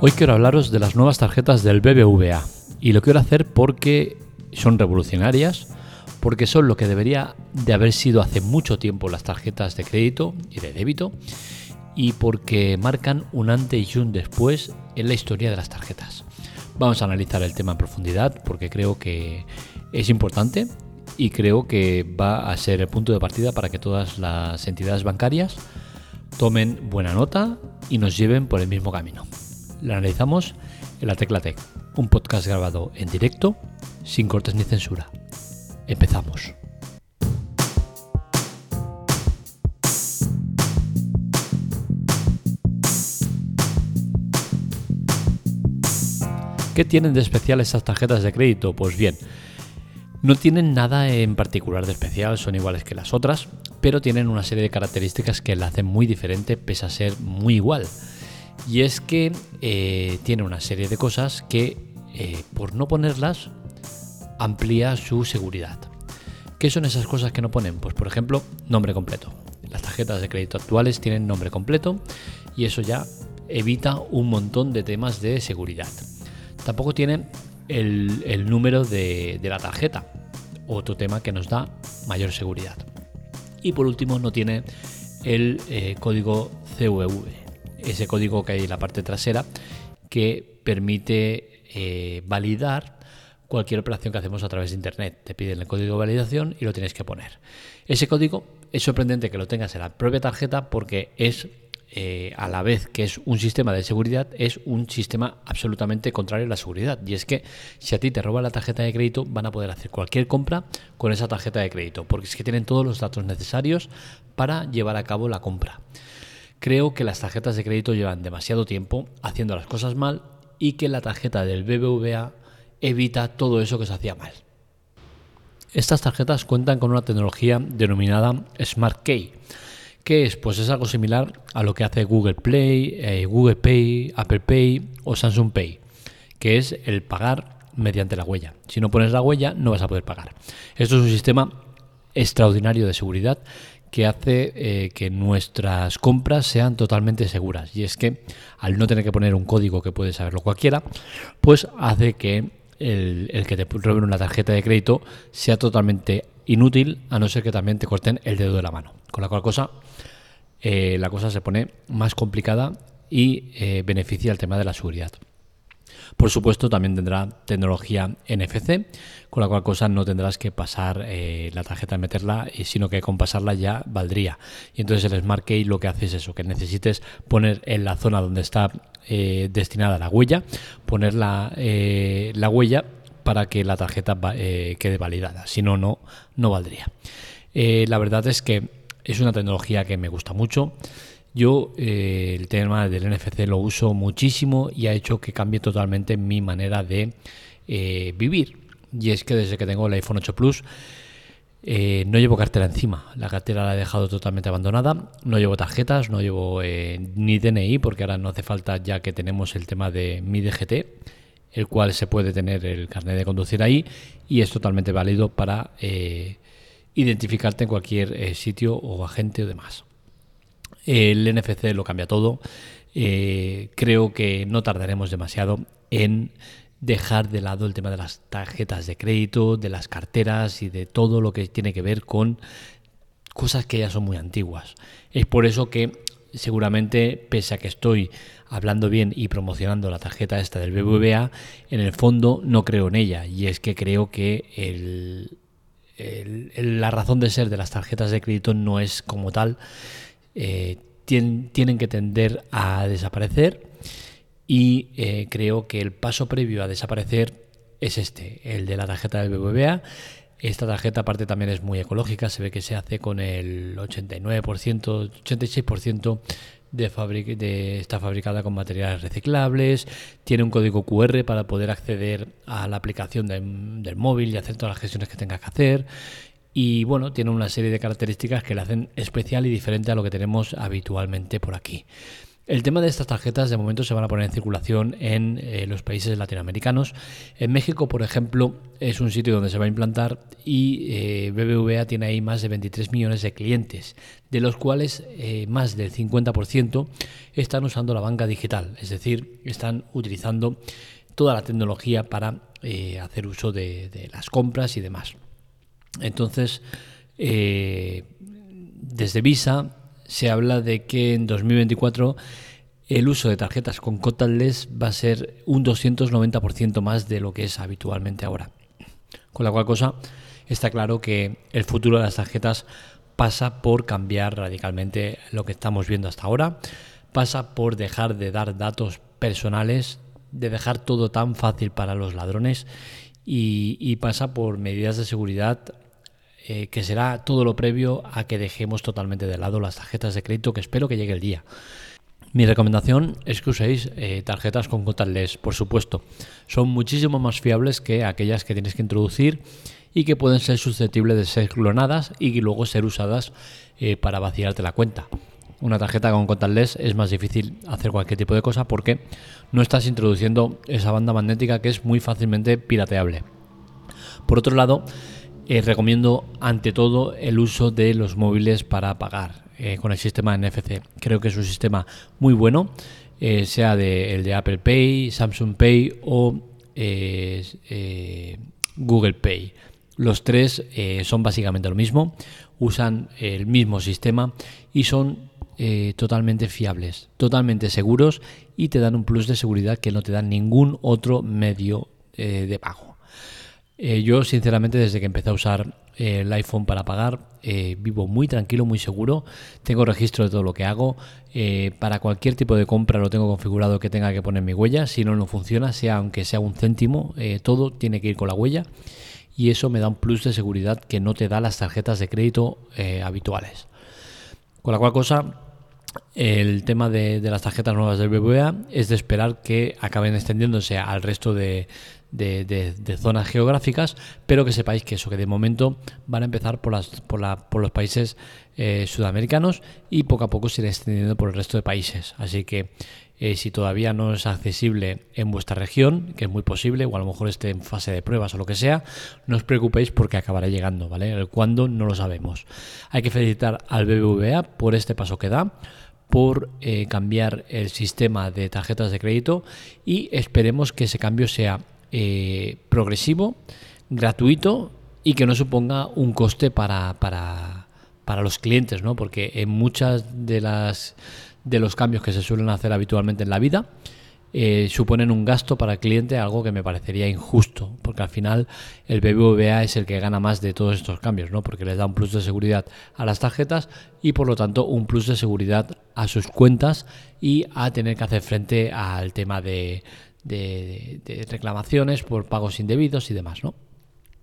Hoy quiero hablaros de las nuevas tarjetas del BBVA y lo quiero hacer porque son revolucionarias, porque son lo que debería de haber sido hace mucho tiempo las tarjetas de crédito y de débito y porque marcan un antes y un después en la historia de las tarjetas. Vamos a analizar el tema en profundidad porque creo que es importante y creo que va a ser el punto de partida para que todas las entidades bancarias tomen buena nota y nos lleven por el mismo camino la analizamos en la Tecla Tech, un podcast grabado en directo, sin cortes ni censura. Empezamos. ¿Qué tienen de especial estas tarjetas de crédito? Pues bien, no tienen nada en particular de especial, son iguales que las otras, pero tienen una serie de características que la hacen muy diferente pese a ser muy igual. Y es que eh, tiene una serie de cosas que, eh, por no ponerlas, amplía su seguridad. ¿Qué son esas cosas que no ponen? Pues por ejemplo, nombre completo. Las tarjetas de crédito actuales tienen nombre completo y eso ya evita un montón de temas de seguridad. Tampoco tienen el, número de, la tarjeta, otro tema que nos da mayor seguridad. Y por último, no tiene el eh, código CVV, ese código que hay en la parte trasera que permite eh, validar cualquier operación que hacemos a través de Internet. Te piden el código de validación y lo tienes que poner. Ese código es sorprendente que lo tengas en la propia tarjeta porque es, eh, a la vez que es un sistema de seguridad, es un sistema absolutamente contrario a la seguridad. Y es que si a ti te roban la tarjeta de crédito, van a poder hacer cualquier compra con esa tarjeta de crédito, porque es que tienen todos los datos necesarios para llevar a cabo la compra. Creo que las tarjetas de crédito llevan demasiado tiempo haciendo las cosas mal y que la tarjeta del BBVA evita todo eso que se hacía mal. Estas tarjetas cuentan con una tecnología denominada Smart Key. ¿Qué es? Pues es algo similar a lo que hace Google Play, eh, Google Pay, Apple Pay o Samsung Pay, que es el pagar mediante la huella. Si no pones la huella no vas a poder pagar. Esto es un sistema extraordinario de seguridad que hace eh, que nuestras compras sean totalmente seguras. Y es que al no tener que poner un código que puede saberlo cualquiera, pues hace que el, que te roben una tarjeta de crédito sea totalmente inútil, a no ser que también te corten el dedo de la mano. Con la cual cosa, eh, la cosa se pone más complicada y eh, beneficia el tema de la seguridad. Por supuesto, también tendrá tecnología NFC, con la cual cosa no tendrás que pasar eh, la tarjeta y meterla, sino que con pasarla ya valdría. Y entonces el Smart Key lo que hace es eso, que necesites poner en la zona donde está eh, destinada la huella, poner la, eh, la huella para que la tarjeta quede validada. Si no, no, no valdría. la verdad es que es una tecnología que me gusta mucho. Yo eh, el tema del NFC lo uso muchísimo y ha hecho que cambie totalmente mi manera de eh, vivir. Y es que desde que tengo el iPhone 8 Plus eh, no llevo cartera encima. La cartera la he dejado totalmente abandonada. No llevo tarjetas, no llevo ni DNI porque ahora no hace falta ya que tenemos el tema de mi DGT, el cual se puede tener el carnet de conducir ahí y es totalmente válido para identificarte en cualquier sitio o agente o demás. El NFC lo cambia todo. Eh, creo que no tardaremos demasiado en dejar de lado el tema de las tarjetas de crédito, de las carteras y de todo lo que tiene que ver con cosas que ya son muy antiguas. Es por eso que seguramente, pese a que estoy hablando bien y promocionando la tarjeta esta del BBVA, en el fondo no creo en ella. Y es que creo que la razón de ser de las tarjetas de crédito no es como tal eh, tienen, que tender a desaparecer y eh, creo que el paso previo a desaparecer es este, el de la tarjeta del BBVA. Esta tarjeta aparte también es muy ecológica, se ve que se hace con el 89%, 86% de, de está fabricada con materiales reciclables, tiene un código QR para poder acceder a la aplicación del móvil y hacer todas las gestiones que tengas que hacer y bueno, tiene una serie de características que la hacen especial y diferente a lo que tenemos habitualmente por aquí. El tema de estas tarjetas de momento se van a poner en circulación en eh, los países latinoamericanos. En México, por ejemplo, es un sitio donde se va a implantar y eh, BBVA tiene ahí más de 23 millones de clientes, de los cuales eh, más del 50% están usando la banca digital, es decir, están utilizando toda la tecnología para hacer uso de, las compras y demás. Entonces, desde Visa se habla de que en 2024 el uso de tarjetas con contactless va a ser un 290% más de lo que es habitualmente ahora. Con la cual cosa está claro que el futuro de las tarjetas pasa por cambiar radicalmente lo que estamos viendo hasta ahora, pasa por dejar de dar datos personales, de dejar todo tan fácil para los ladrones y, pasa por medidas de seguridad eh, que será todo lo previo a que dejemos totalmente de lado las tarjetas de crédito, que espero que llegue el día. Mi recomendación es que uséis eh, tarjetas con contactless, por supuesto. Son muchísimo más fiables que aquellas que tienes que introducir y que pueden ser susceptibles de ser clonadas y luego ser usadas eh, para vaciarte la cuenta. Una tarjeta con contactless es más difícil hacer cualquier tipo de cosa porque no estás introduciendo esa banda magnética que es muy fácilmente pirateable. Por otro lado, eh, recomiendo ante todo el uso de los móviles para pagar eh, con el sistema NFC. Creo que es un sistema muy bueno, eh, sea el de Apple Pay, Samsung Pay o Google Pay. Los tres son básicamente lo mismo, usan el mismo sistema y son totalmente fiables, totalmente seguros y te dan un plus de seguridad que no te dan ningún otro medio de pago. Eh, yo, sinceramente, desde que empecé a usar eh, el iPhone para pagar, eh, vivo muy tranquilo, muy seguro. Tengo registro de todo lo que hago. para cualquier tipo de compra lo tengo configurado que tenga que poner mi huella. Si no, no funciona, sea aunque sea un céntimo, todo tiene que ir con la huella. Y eso me da un plus de seguridad que no te da las tarjetas de crédito habituales. Con la cual cosa, el tema de, las tarjetas nuevas del BBVA es de esperar que acaben extendiéndose al resto de, zonas geográficas, pero que sepáis que eso, que de momento van a empezar por, las, por, los países eh, sudamericanos y poco a poco se irá extendiendo por el resto de países. Así que eh, si todavía no es accesible en vuestra región, que es muy posible, o a lo mejor esté en fase de pruebas o lo que sea, no os preocupéis porque acabará llegando, ¿vale? El cuándo no lo sabemos. Hay que felicitar al BBVA por este paso que da por eh, cambiar el sistema de tarjetas de crédito y esperemos que ese cambio sea eh, progresivo, gratuito y que no suponga un coste para, para, para los clientes, ¿no? porque en muchas de las de los cambios que se suelen hacer habitualmente en la vida, eh, suponen un gasto para el cliente, algo que me parecería injusto, porque al final el BBVA es el que gana más de todos estos cambios, ¿no? porque les da un plus de seguridad a las tarjetas y por lo tanto un plus de seguridad a sus cuentas y a tener que hacer frente al tema de, reclamaciones por pagos indebidos y demás. ¿no?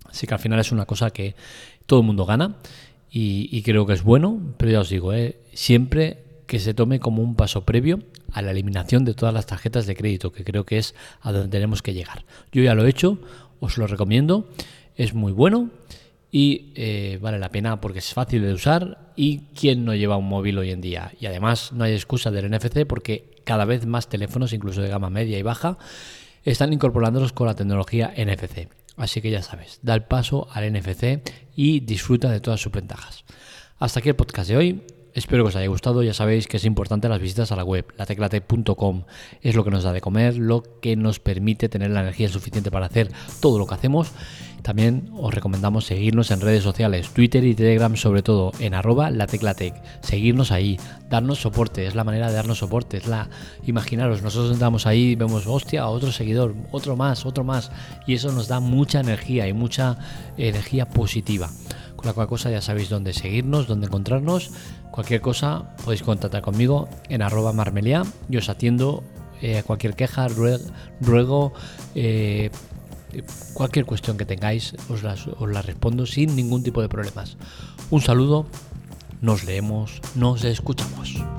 Así que al final es una cosa que todo el mundo gana y, creo que es bueno, pero ya os digo, ¿eh? siempre que se tome como un paso previo a la eliminación de todas las tarjetas de crédito, que creo que es a donde tenemos que llegar. Yo ya lo he hecho, os lo recomiendo, es muy bueno y eh, vale la pena porque es fácil de usar y quién no lleva un móvil hoy en día. Y además no hay excusa del NFC porque cada vez más teléfonos, incluso de gama media y baja, están incorporándolos con la tecnología NFC. Así que ya sabes, da el paso al NFC y disfruta de todas sus ventajas. Hasta aquí el podcast de hoy. Espero que os haya gustado. Ya sabéis que es importante las visitas a la web. lateclate.com es lo que nos da de comer, lo que nos permite tener la energía suficiente para hacer todo lo que hacemos. También os recomendamos seguirnos en redes sociales, Twitter y Telegram, sobre todo en arroba lateclatec. Seguirnos ahí, darnos soporte, es la manera de darnos soporte. Es la, imaginaros, nosotros entramos ahí vemos, hostia, otro seguidor, otro más, otro más. Y eso nos da mucha energía y mucha energía positiva. Con la cual cosa ya sabéis dónde seguirnos, dónde encontrarnos Cualquier cosa podéis contactar conmigo en arroba marmelia y os atiendo eh, cualquier queja, ruego, eh, cualquier cuestión que tengáis, os os la respondo sin ningún tipo de problemas. Un saludo, nos leemos, nos escuchamos.